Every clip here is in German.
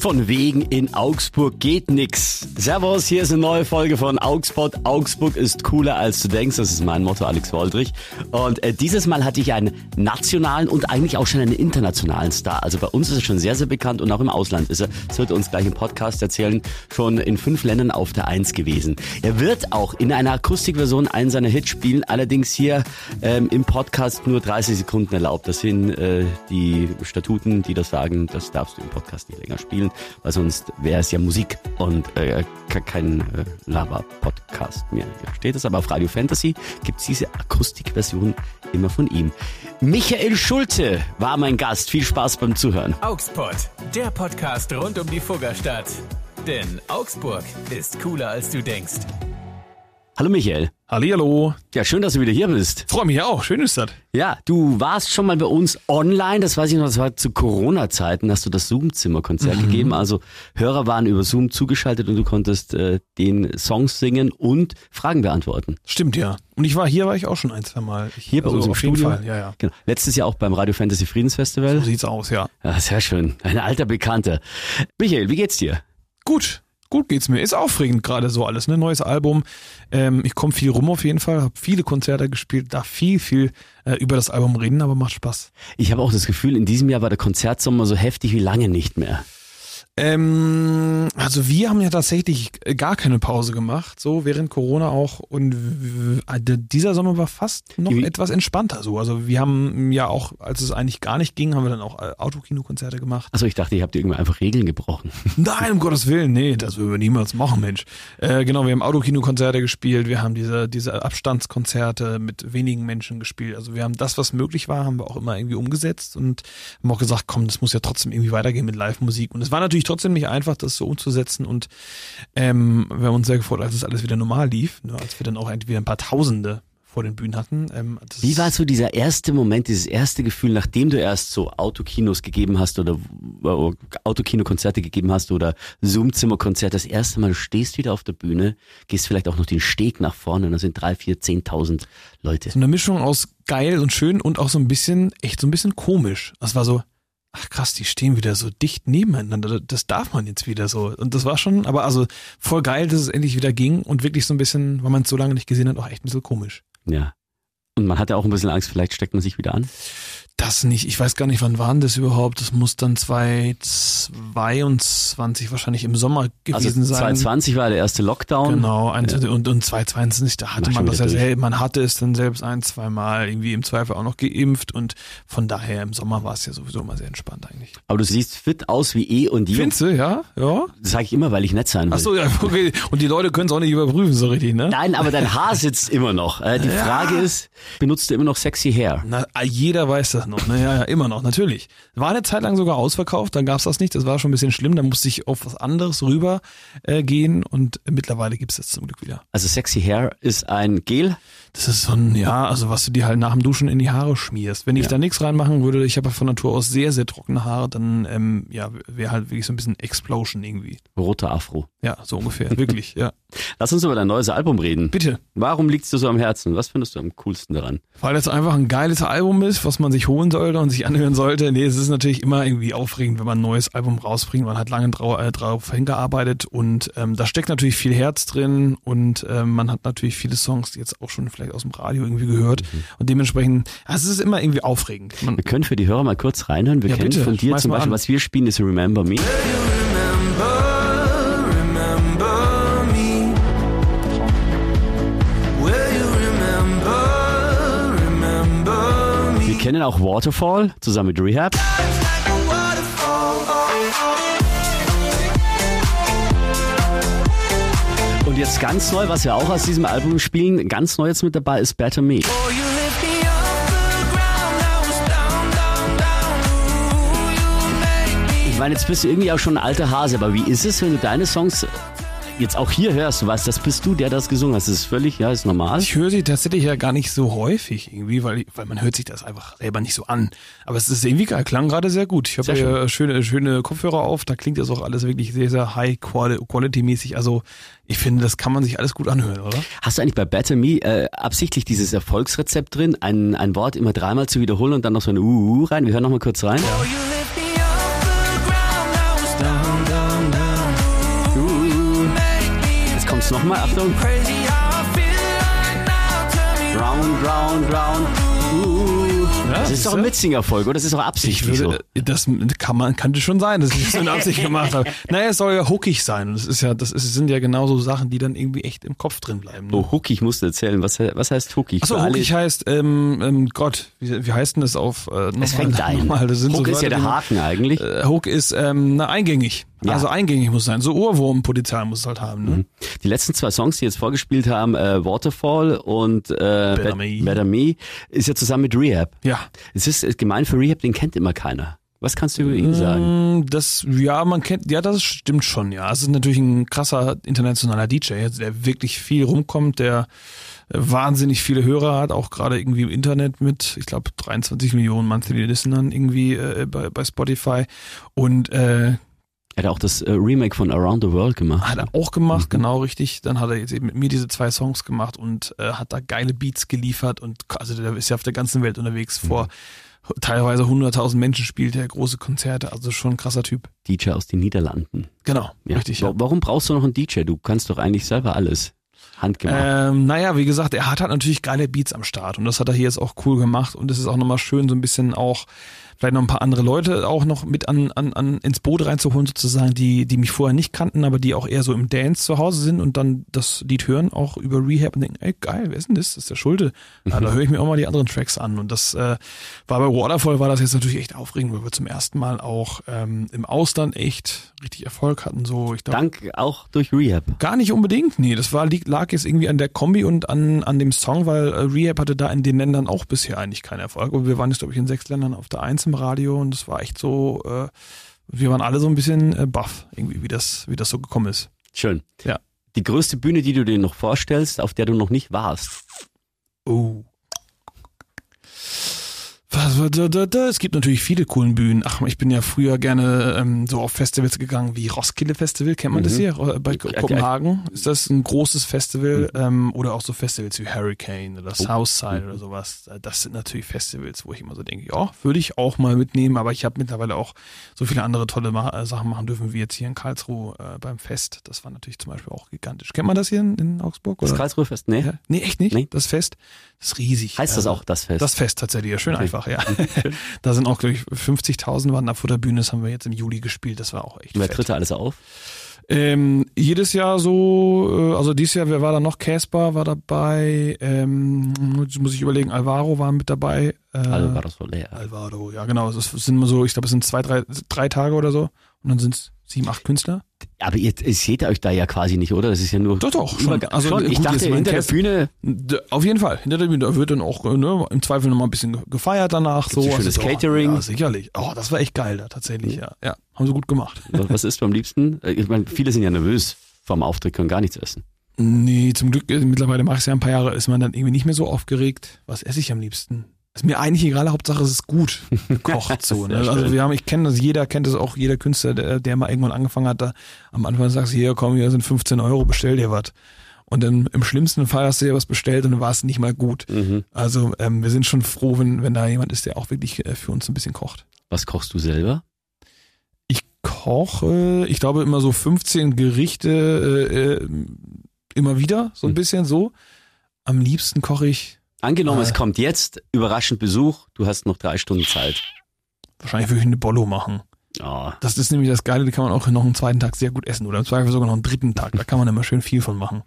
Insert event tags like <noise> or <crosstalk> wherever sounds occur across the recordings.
Von wegen in Augsburg geht nix. Servus, hier ist eine neue Folge von Augsburg. Augsburg ist cooler als du denkst. Das ist mein Motto, Alex Woldrich. Und äh, dieses Mal hatte ich einen nationalen und eigentlich auch schon einen internationalen Star. Also bei uns ist er schon sehr, sehr bekannt und auch im Ausland ist er. Das wird er uns gleich im Podcast erzählen. Schon in fünf Ländern auf der Eins gewesen. Er wird auch in einer Akustikversion einen seiner Hits spielen. Allerdings hier ähm, im Podcast nur 30 Sekunden erlaubt. Das sind äh, die Statuten, die das sagen. Das darfst du im Podcast nicht länger spielen weil sonst wäre es ja Musik und äh, kein äh, Lava-Podcast mehr. Hier steht es aber auf Radio Fantasy, gibt es diese Akustikversion immer von ihm. Michael Schulte war mein Gast. Viel Spaß beim Zuhören. Augsburg, der Podcast rund um die Fuggerstadt. Denn Augsburg ist cooler als du denkst. Hallo Michael. Hallihallo. Ja, schön, dass du wieder hier bist. Freue mich auch. Schön ist das. Ja, du warst schon mal bei uns online. Das weiß ich noch, das war zu Corona-Zeiten, hast du das Zoom-Zimmer-Konzert mhm. gegeben. Also Hörer waren über Zoom zugeschaltet und du konntest äh, den Songs singen und Fragen beantworten. Stimmt, ja. Und ich war hier, war ich auch schon ein, zwei Mal. Ich, hier bei also uns im auf Studio. Jeden Fall. Ja, ja. Genau. Letztes Jahr auch beim Radio Fantasy Friedensfestival. So sieht's aus, ja. Ja, sehr schön. Ein alter Bekannter. Michael, wie geht's dir? Gut. Gut geht's mir. Ist aufregend gerade so alles, ne? Neues Album. Ähm, ich komme viel rum auf jeden Fall, habe viele Konzerte gespielt, darf viel, viel äh, über das Album reden, aber macht Spaß. Ich habe auch das Gefühl, in diesem Jahr war der Konzertsommer so heftig wie lange nicht mehr. Ähm, also wir haben ja tatsächlich gar keine Pause gemacht, so während Corona auch. Und dieser Sommer war fast noch Wie? etwas entspannter so. Also wir haben ja auch, als es eigentlich gar nicht ging, haben wir dann auch äh, Autokinokonzerte gemacht. Also ich dachte, ihr habt irgendwie einfach Regeln gebrochen. <laughs> Nein, um Gottes Willen, nee, das würden wir niemals machen, Mensch. Äh, genau, wir haben Autokinokonzerte gespielt, wir haben diese, diese Abstandskonzerte mit wenigen Menschen gespielt. Also wir haben das, was möglich war, haben wir auch immer irgendwie umgesetzt und haben auch gesagt, komm, das muss ja trotzdem irgendwie weitergehen mit Live-Musik. Und es war natürlich trotzdem nicht einfach, das so umzusetzen und ähm, wir haben uns sehr gefreut, als es alles wieder normal lief, ne, als wir dann auch wieder ein paar Tausende vor den Bühnen hatten. Ähm, Wie war so dieser erste Moment, dieses erste Gefühl, nachdem du erst so Autokinos gegeben hast oder äh, Autokinokonzerte gegeben hast oder Zoom-Zimmerkonzert, das erste Mal, du stehst wieder auf der Bühne, gehst vielleicht auch noch den Steg nach vorne und da sind drei, vier, zehntausend Leute. So eine Mischung aus geil und schön und auch so ein bisschen, echt so ein bisschen komisch. Das war so, ach krass, die stehen wieder so dicht nebeneinander. Das darf man jetzt wieder so. Und das war schon, aber also voll geil, dass es endlich wieder ging und wirklich so ein bisschen, weil man es so lange nicht gesehen hat, auch echt ein bisschen komisch. Ja. Und man hatte auch ein bisschen Angst, vielleicht steckt man sich wieder an. Das nicht. Ich weiß gar nicht, wann waren das überhaupt. Das muss dann 2022 wahrscheinlich im Sommer gewesen also sein. 2020 war der erste Lockdown. Genau. Ja. Und, und 2022, da hatte man das ja selbst, man hatte es dann selbst ein, zwei Mal irgendwie im Zweifel auch noch geimpft und von daher im Sommer war es ja sowieso immer sehr entspannt eigentlich. Aber du siehst fit aus wie eh und je. Findest du, ja? Ja. Das sage ich immer, weil ich nett sein will. Ach so, ja, okay. Und die Leute können es auch nicht überprüfen so richtig, ne? Nein, aber dein Haar sitzt immer noch. Äh, die ja. Frage ist, benutzt du immer noch sexy Hair? Na, jeder weiß das noch. Ne? Ja, ja, immer noch, natürlich. War eine Zeit lang sogar ausverkauft, dann gab's das nicht, das war schon ein bisschen schlimm, da musste ich auf was anderes rüber äh, gehen und mittlerweile gibt's das zum Glück wieder. Also Sexy Hair ist ein Gel? Das ist so ein, ja, also was du dir halt nach dem Duschen in die Haare schmierst. Wenn ich ja. da nichts reinmachen würde, ich habe von Natur aus sehr, sehr trockene Haare, dann ähm, ja, wäre halt wirklich so ein bisschen Explosion irgendwie. Roter Afro. Ja, so ungefähr, wirklich, ja. Lass uns über dein neues Album reden. Bitte. Warum liegt's dir so am Herzen? Was findest du am coolsten daran? Weil es einfach ein geiles Album ist, was man sich holen sollte und sich anhören sollte. Nee, es ist natürlich immer irgendwie aufregend, wenn man ein neues Album rausbringt. Man hat lange äh, drauf hingearbeitet und ähm, da steckt natürlich viel Herz drin und ähm, man hat natürlich viele Songs, die jetzt auch schon vielleicht aus dem Radio irgendwie gehört mhm. und dementsprechend, also es ist immer irgendwie aufregend. Man, wir können für die Hörer mal kurz reinhören. Wir ja, kennen bitte, von dir zum Beispiel, an. was wir spielen, ist Remember Me. Kennen auch Waterfall zusammen mit Rehab. Und jetzt ganz neu, was wir auch aus diesem Album spielen, ganz neu jetzt mit dabei ist Better Me. Ich meine, jetzt bist du irgendwie auch schon ein alter Hase, aber wie ist es, wenn du deine Songs jetzt auch hier hörst, du weißt, das bist du, der das gesungen hat. Das ist völlig, ja, ist normal. Ich höre sie tatsächlich ja gar nicht so häufig irgendwie, weil, weil man hört sich das einfach selber nicht so an. Aber es ist irgendwie geil, klang gerade sehr gut. Ich habe ja schöne, schöne Kopfhörer auf, da klingt das auch alles wirklich sehr, sehr high quality mäßig. Also ich finde, das kann man sich alles gut anhören, oder? Hast du eigentlich bei Better Me äh, absichtlich dieses Erfolgsrezept drin, ein, ein Wort immer dreimal zu wiederholen und dann noch so eine Uh, -Uh rein? Wir hören noch mal kurz rein. Ja. Nochmal, Achtung. Drown, drown, drown. Das ist doch ein Mitzinger-Folge, oder? Das ist doch Ich absichtlich würde, das kann man, könnte schon sein, dass ich das in <laughs> Absicht gemacht habe. Naja, es soll ja hookig sein. Und das ist ja, das ist, sind ja genauso Sachen, die dann irgendwie echt im Kopf drin bleiben. so. Ne? Oh, Hookig musst du erzählen. Was, was heißt Hookig? Achso, hookig heißt, ähm, ähm, Gott, wie, wie heißt denn das auf, äh, Es fängt ein. nochmal, das sind Hook so ist ja der die man- Haken eigentlich. Äh, Hook ist ähm, na, eingängig. Ja. Also eingängig muss sein. So Ohrwurmpotenzial muss es halt haben. Ne? Die letzten zwei Songs, die jetzt vorgespielt haben, äh, Waterfall und äh, Better Bet- Me. Better Me, ist ja zusammen mit Rehab. Ja. Es ist äh, gemein für Rehab, den kennt immer keiner. Was kannst du über ihn sagen? Mm, Das, ja, man kennt, ja, das stimmt schon, ja. Es ist natürlich ein krasser internationaler DJ, der wirklich viel rumkommt, der äh, wahnsinnig viele Hörer hat, auch gerade irgendwie im Internet mit, ich glaube, 23 Millionen Monthly Listenern irgendwie äh, bei, bei Spotify. Und äh, Er hat auch das äh, Remake von Around the World gemacht. hat er auch gemacht, Mhm. genau richtig. Dann hat er jetzt eben mit mir diese zwei Songs gemacht und äh, hat da geile Beats geliefert und also der ist ja auf der ganzen Welt unterwegs Mhm. vor teilweise 100.000 Menschen spielt er große Konzerte, also schon ein krasser Typ. DJ aus den Niederlanden. Genau, Ja. richtig. Ja. Wa- Warum brauchst du noch einen DJ? Du kannst doch eigentlich selber alles. Handgemacht. Ähm, naja, wie gesagt, er hat halt natürlich geile Beats am Start und das hat er hier jetzt auch cool gemacht und es ist auch nochmal schön, so ein bisschen auch vielleicht noch ein paar andere Leute auch noch mit an, an, an ins Boot reinzuholen, sozusagen, die, die mich vorher nicht kannten, aber die auch eher so im Dance zu Hause sind und dann das Lied hören, auch über Rehab und denken, ey geil, wer ist denn das? Das ist der Schulte. Ja, da höre ich mir auch mal die anderen Tracks an. Und das äh, war bei Waterfall war das jetzt natürlich echt aufregend, weil wir zum ersten Mal auch ähm, im Ausland echt richtig Erfolg hatten. So, ich glaube, Dank auch durch Rehab. Gar nicht unbedingt, nee. Das war, lag jetzt irgendwie an der Kombi und an, an dem Song, weil äh, Rehab hatte da in den Ländern auch bisher eigentlich keinen Erfolg. Und wir waren jetzt, glaube ich, in sechs Ländern auf der Eins im Radio und es war echt so, äh, wir waren alle so ein bisschen äh, baff, irgendwie, wie das, wie das so gekommen ist. Schön. Ja. Die größte Bühne, die du dir noch vorstellst, auf der du noch nicht warst. Oh. Was, was, da, da, da. Es gibt natürlich viele coolen Bühnen. Ach, ich bin ja früher gerne ähm, so auf Festivals gegangen wie Roskilde Festival. Kennt man das Mhm. hier? Äh, Bei Kopenhagen ist das ein großes Festival. Ähm, oder auch so Festivals wie Hurricane oder Southside oder sowas. Äh, Das sind natürlich Festivals, wo ich immer so denke, ja, würde ich auch mal mitnehmen. Aber ich habe mittlerweile auch so viele andere tolle Ma äh, Sachen machen dürfen, wie jetzt hier in Karlsruhe äh, beim Fest. Das war natürlich zum Beispiel auch gigantisch. Kennt man das hier in, in Augsburg? Das Oder? Karlsruhe Fest? Nee. Ja. Nee, echt nicht? Nee. Das Fest, das ist riesig. Heißt das Also, auch das Fest? Das Fest tatsächlich, ja, schön Okay. einfach, ja. <laughs> da sind auch, glaube ich, 50.000 waren da vor der Bühne, das haben wir jetzt im Juli gespielt, das war auch echt Wer tritt da alles auf? Ähm, jedes Jahr so, äh, also dieses Jahr, wer war da noch? Casper war dabei, ähm, jetzt muss ich überlegen, Alvaro war mit dabei. Äh, Alvaro Soler. Alvaro, ja genau, es sind immer so, ich glaube, es sind zwei, drei, drei Tage oder so und dann sind es sieben, acht Künstler. Aber ihr, ihr seht euch da ja quasi nicht, oder? Das ist ja nur. Doch, doch, schon. Also, schon. Ich gut, dachte, jetzt mein hinter der Cast- Bühne Auf jeden Fall. Hinter der Bühne da wird dann auch äh, ne, im Zweifel nochmal ein bisschen ge- gefeiert danach. Gibt's so. schönes Also, Catering? Ja, sicherlich. Oh, das war echt geil da tatsächlich, ja. Ja, haben sie gut gemacht. Was ist beim liebsten? Äh, Ich meine, viele sind ja nervös vorm Auftritt, können gar nichts essen. Nee, zum Glück, äh, mittlerweile mache ich es ja ein paar Jahre, ist man dann irgendwie nicht mehr so aufgeregt. Was esse ich am liebsten? Ist mir eigentlich egal, Hauptsache es ist gut gekocht <laughs> so. Ne? Also wir haben, ich kenne das, jeder kennt das auch, jeder Künstler, der, der mal irgendwann angefangen hat, da am Anfang sagst du, hier komm, hier sind 15 Euro, bestell dir was. Und dann im schlimmsten Fall hast du dir was bestellt und dann war es nicht mal gut. Mhm. Also ähm, wir sind schon froh, wenn, wenn da jemand ist, der auch wirklich äh, für uns ein bisschen kocht. Was kochst du selber? Ich koche, ich glaube immer so 15 Gerichte äh, äh, immer wieder, so ein Hm. bisschen so. Am liebsten koche ich Angenommen, Äh. es kommt jetzt überraschend Besuch, du hast noch drei Stunden Zeit. wahrscheinlich würde ich eine Bollo machen. Oh, Das ist nämlich das Geile, die kann man auch noch einen zweiten Tag sehr gut essen oder im Zweifel sogar noch einen dritten Tag. Da kann man immer schön viel von machen.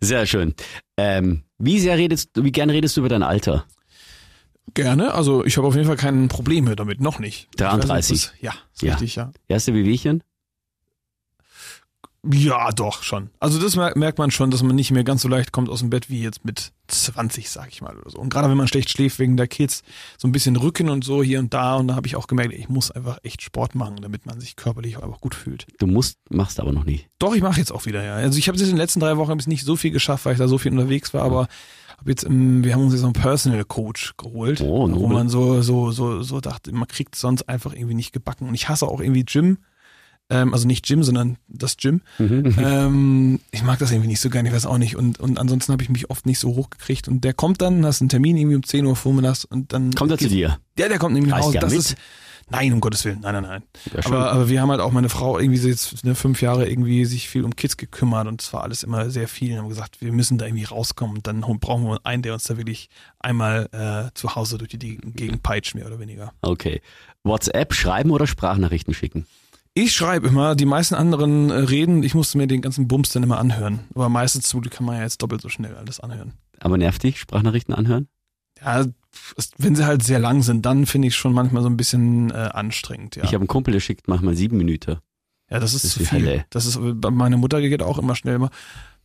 sehr schön. Ähm, wie sehr redest du, wie gern redest du über dein Alter? Gerne, also ich habe auf jeden Fall kein Problem mehr damit, noch nicht. Ich weiß nicht, 33. ob das- Ja, ist Ja. richtig, ja. Erste Wehwehchen? Ja, doch, schon. Also das mer- merkt man schon, dass man nicht mehr ganz so leicht kommt aus dem Bett wie jetzt mit 20, sag ich mal, oder so. Und gerade wenn man schlecht schläft wegen der Kids, so ein bisschen Rücken und so hier und da. Und da habe ich auch gemerkt, ich muss einfach echt Sport machen, damit man sich körperlich auch einfach gut fühlt. Du musst, machst aber noch nie. Doch, ich mache jetzt auch wieder, ja. Also ich habe jetzt in den letzten drei Wochen nicht so viel geschafft, weil ich da so viel unterwegs war, aber hab jetzt, wir haben uns jetzt so einen Personal Coach geholt, Oh, wo man so, so, so, so dachte, man kriegt sonst einfach irgendwie nicht gebacken. Und ich hasse auch irgendwie Gym. Ähm, also nicht Gym, sondern das Gym. Mhm. <laughs> ähm, ich mag das irgendwie nicht so gerne, ich weiß auch nicht. Und, und ansonsten habe ich mich oft nicht so hochgekriegt. Und der kommt dann, hast einen Termin irgendwie um 10 Uhr vormittags und dann. Kommt er zu dir? Ja, der kommt nämlich nach Reißt Hause. ja Das mit. ist, Nein, um Gottes Willen, nein, nein, nein. Ja, aber, aber wir haben halt auch meine Frau irgendwie so jetzt ne, fünf Jahre irgendwie sich viel um Kids gekümmert und es war alles immer sehr viel und haben gesagt, wir müssen da irgendwie rauskommen und dann brauchen wir einen, der uns da wirklich einmal äh, zu Hause durch die Gegend peitscht, mehr oder weniger. Okay. WhatsApp schreiben oder Sprachnachrichten schicken? Ich schreibe immer, die meisten anderen äh, reden, ich musste mir den ganzen Bums dann immer anhören. Aber meistens zum Glück kann man ja jetzt doppelt so schnell alles anhören. Aber nervt dich, Sprachnachrichten anhören? Ja, wenn sie halt sehr lang sind, dann finde ich schon manchmal so ein bisschen äh, anstrengend, ja. Ich habe einen Kumpel, der schickt manchmal sieben Minuten. ja, das ist das ist zu viel. Hölle. Das ist, bei meiner Mutter geht auch immer schnell mal,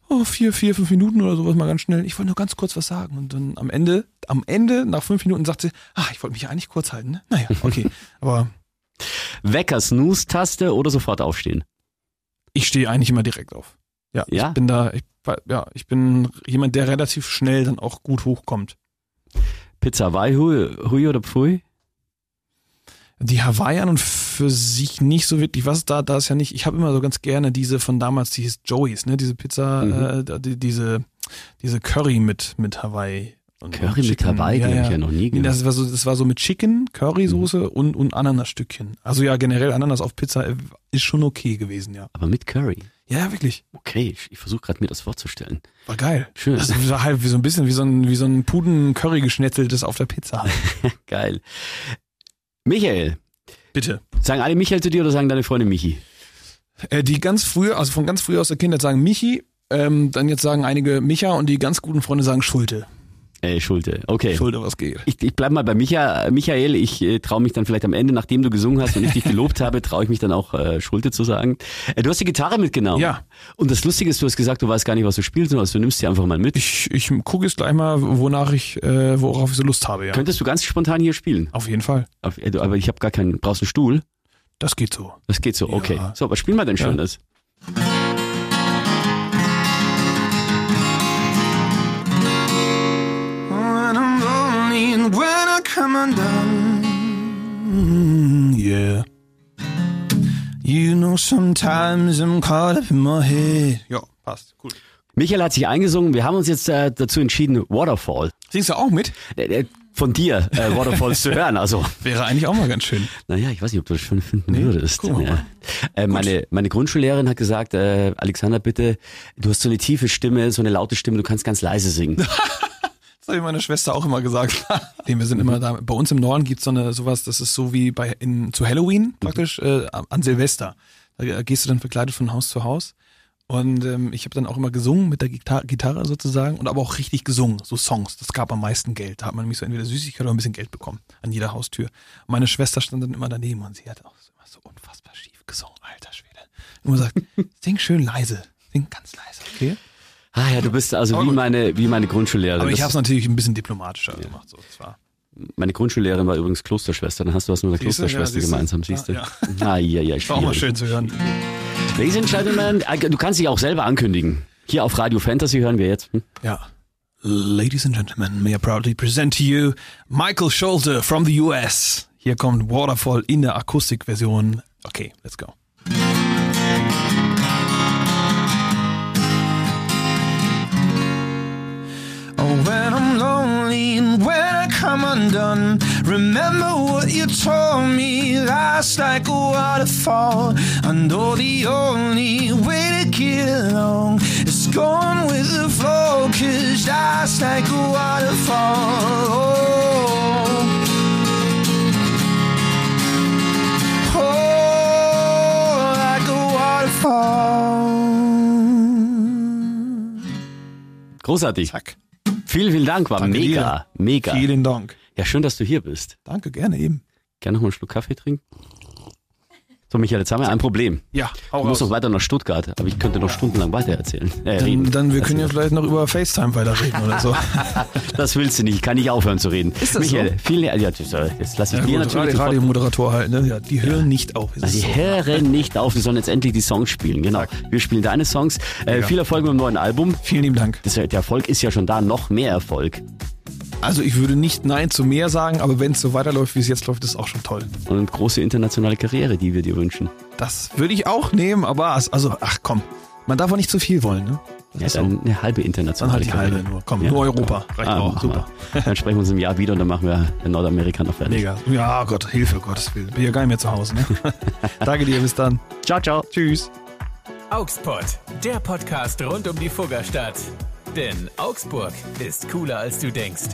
oh, vier, vier, fünf Minuten oder sowas mal ganz schnell. Ich wollte nur ganz kurz was sagen. Und dann am Ende, am Ende, nach fünf Minuten sagt sie, ah, ich wollte mich ja eigentlich kurz halten, ne? Naja, okay. <laughs> Aber Wecker, Snooze-Taste oder sofort aufstehen? ich stehe eigentlich immer direkt auf. Ja, Ja? ich bin da, ich, ja, ich bin jemand, der relativ schnell dann auch gut hochkommt. Pizza Hawaii, Hui, Hui oder Pfui? Die Hawaii an und für sich nicht so wirklich, was da, da ist ja nicht, ich habe immer so ganz gerne diese von damals, die hieß Joey's, ne, diese Pizza, Mhm. äh, die, diese, diese Curry mit, mit Hawaii. Und Curry mit Chicken. Hawaii, die habe ich ja noch nie gehört. das war so, das war so mit Chicken, Currysoße Mhm. und, und Ananasstückchen. Also ja, generell Ananas auf Pizza äh, ist schon okay gewesen, ja. Aber mit Curry. Ja, wirklich. Okay, ich, ich versuche gerade mir das vorzustellen. War geil. Schön. Das war halt wie so ein bisschen wie so ein, wie so ein Puden-Curry geschnetzeltes auf der Pizza. <laughs> Geil. Michael, Bitte. sagen alle Michael zu dir oder sagen deine Freunde Michi? Äh, die ganz früher, also von ganz früher aus der Kindheit sagen Michi, ähm, dann jetzt sagen einige Micha und die ganz guten Freunde sagen Schulte. Äh, Schulte. Okay. Schulte, was geht. Ich, ich bleib mal bei Micha, Michael. Ich äh, traue mich dann vielleicht am Ende, nachdem du gesungen hast und ich dich gelobt habe, traue ich mich dann auch äh, Schulte zu sagen. Äh, du hast die Gitarre mitgenommen. Ja. Und das Lustige ist, du hast gesagt, du weißt gar nicht, was du spielst, sondern du nimmst sie einfach mal mit. Ich, ich gucke jetzt gleich mal, wonach ich, äh, worauf ich so Lust habe, ja. Könntest du ganz spontan hier spielen? Auf jeden Fall. Auf, äh, aber ich habe gar keinen. Brauchst du einen Stuhl? Das geht so. Das geht so. Okay. Ja. So, was spielen wir denn Ja. Schönes? Come undone. Yeah. You know sometimes I'm caught up in my head. Ja, passt. Cool. Michael hat sich eingesungen. Wir haben uns jetzt äh, dazu entschieden, Waterfall. Singst du auch mit? Äh, äh, von dir äh, Waterfalls <laughs> zu hören. Also, Wäre eigentlich auch mal ganz schön. naja, ich weiß nicht, ob du das schon finden Nee, würdest. Ja. Äh, meine, meine Grundschullehrerin hat gesagt, äh, Alexander, bitte, du hast so eine tiefe Stimme, so eine laute Stimme, du kannst ganz leise singen. <laughs> Das habe ich meiner Schwester auch immer gesagt. <laughs> nee, wir sind immer da. Bei uns im Norden gibt's so eine sowas, das ist so wie bei in, zu Halloween praktisch äh, an Silvester. Da gehst du dann verkleidet von Haus zu Haus. Und ähm, ich habe dann auch immer gesungen mit der Gitar Gitarre sozusagen und aber auch richtig gesungen, so Songs. Das gab am meisten Geld. Da hat man nämlich so entweder Süßigkeit oder ein bisschen Geld bekommen an jeder Haustür. Und meine Schwester stand dann immer daneben und sie hat auch so- immer so unfassbar schief gesungen, alter Schwede. Und immer sagt, <laughs> sing schön leise, sing ganz leise, okay? Ah ja, du bist also wie meine, wie meine Grundschullehrerin. Aber ich habe es natürlich ein bisschen diplomatischer gemacht. So, das war meine Grundschullehrerin war übrigens Klosterschwester. Dann hast du was mit der Siehst du? Ja, Klosterschwester du. gemeinsam, siehst du? Ja, Ah, ja, ja, <laughs> war auch mal schön zu hören. Ladies and Gentlemen, äh, du kannst dich auch selber ankündigen. Hier auf Radio Fantasy hören wir jetzt. Hm? Ja. Ladies and gentlemen, may I proudly present to you Michael Schulte from the US. Hier kommt Waterfall in der Akustikversion. Okay, let's go. Come undone, remember what you told me last like a waterfall. I know the only way to get along is going with the flow, cause life's like a waterfall. Oh, oh like a waterfall. Großartig. Zack. Vielen, vielen Dank, war Danke mega, mega. Vielen Dank. Ja, schön, dass du hier bist. Danke, gerne eben. Gerne noch mal einen Schluck Kaffee trinken? So, Michael, jetzt haben wir ein Problem. Ja, hau Du musst noch weiter nach Stuttgart, aber ich könnte noch stundenlang weiter erzählen. Äh, Dann, reden. dann wir können ja vielleicht noch über FaceTime weiterreden oder so. <laughs> Das willst du nicht, ich kann nicht aufhören zu reden. Ist das Michael, so? vielen ja, jetzt jetzt lass ich Ja, dir gut, natürlich Radio, sofort- Radiomoderator halt, ne? Ja, die hören nicht auf. Es ist die so. hören nicht auf, wir sollen jetzt endlich die Songs spielen. Genau. Wir spielen deine Songs. Äh, viel Erfolg mit dem neuen Album. Vielen lieben Dank. Das, der Erfolg ist ja schon da, noch mehr Erfolg. Also ich würde nicht Nein zu mehr sagen, aber wenn es so weiterläuft, wie es jetzt läuft, ist auch schon toll. Und eine große internationale Karriere, die wir dir wünschen. Das würde ich auch nehmen, aber also, ach komm, man darf auch nicht zu viel wollen, ne? Ja, dann eine halbe Dann internationale halt die halbe Karriere. nur. Komm, Ja. nur Europa. Reicht Ah, auch. Super. wir. <laughs> Dann sprechen wir uns im Jahr wieder und dann machen wir in Nordamerika noch fertig. Mega. Ja, Gott, Hilfe, Gottes Willen. Bin ja gar nicht mehr zu Hause. Ne? <laughs> Danke dir, bis dann. Ciao, ciao. Tschüss. Augsburg, der Podcast rund um die Fuggerstadt. Denn Augsburg ist cooler als du denkst.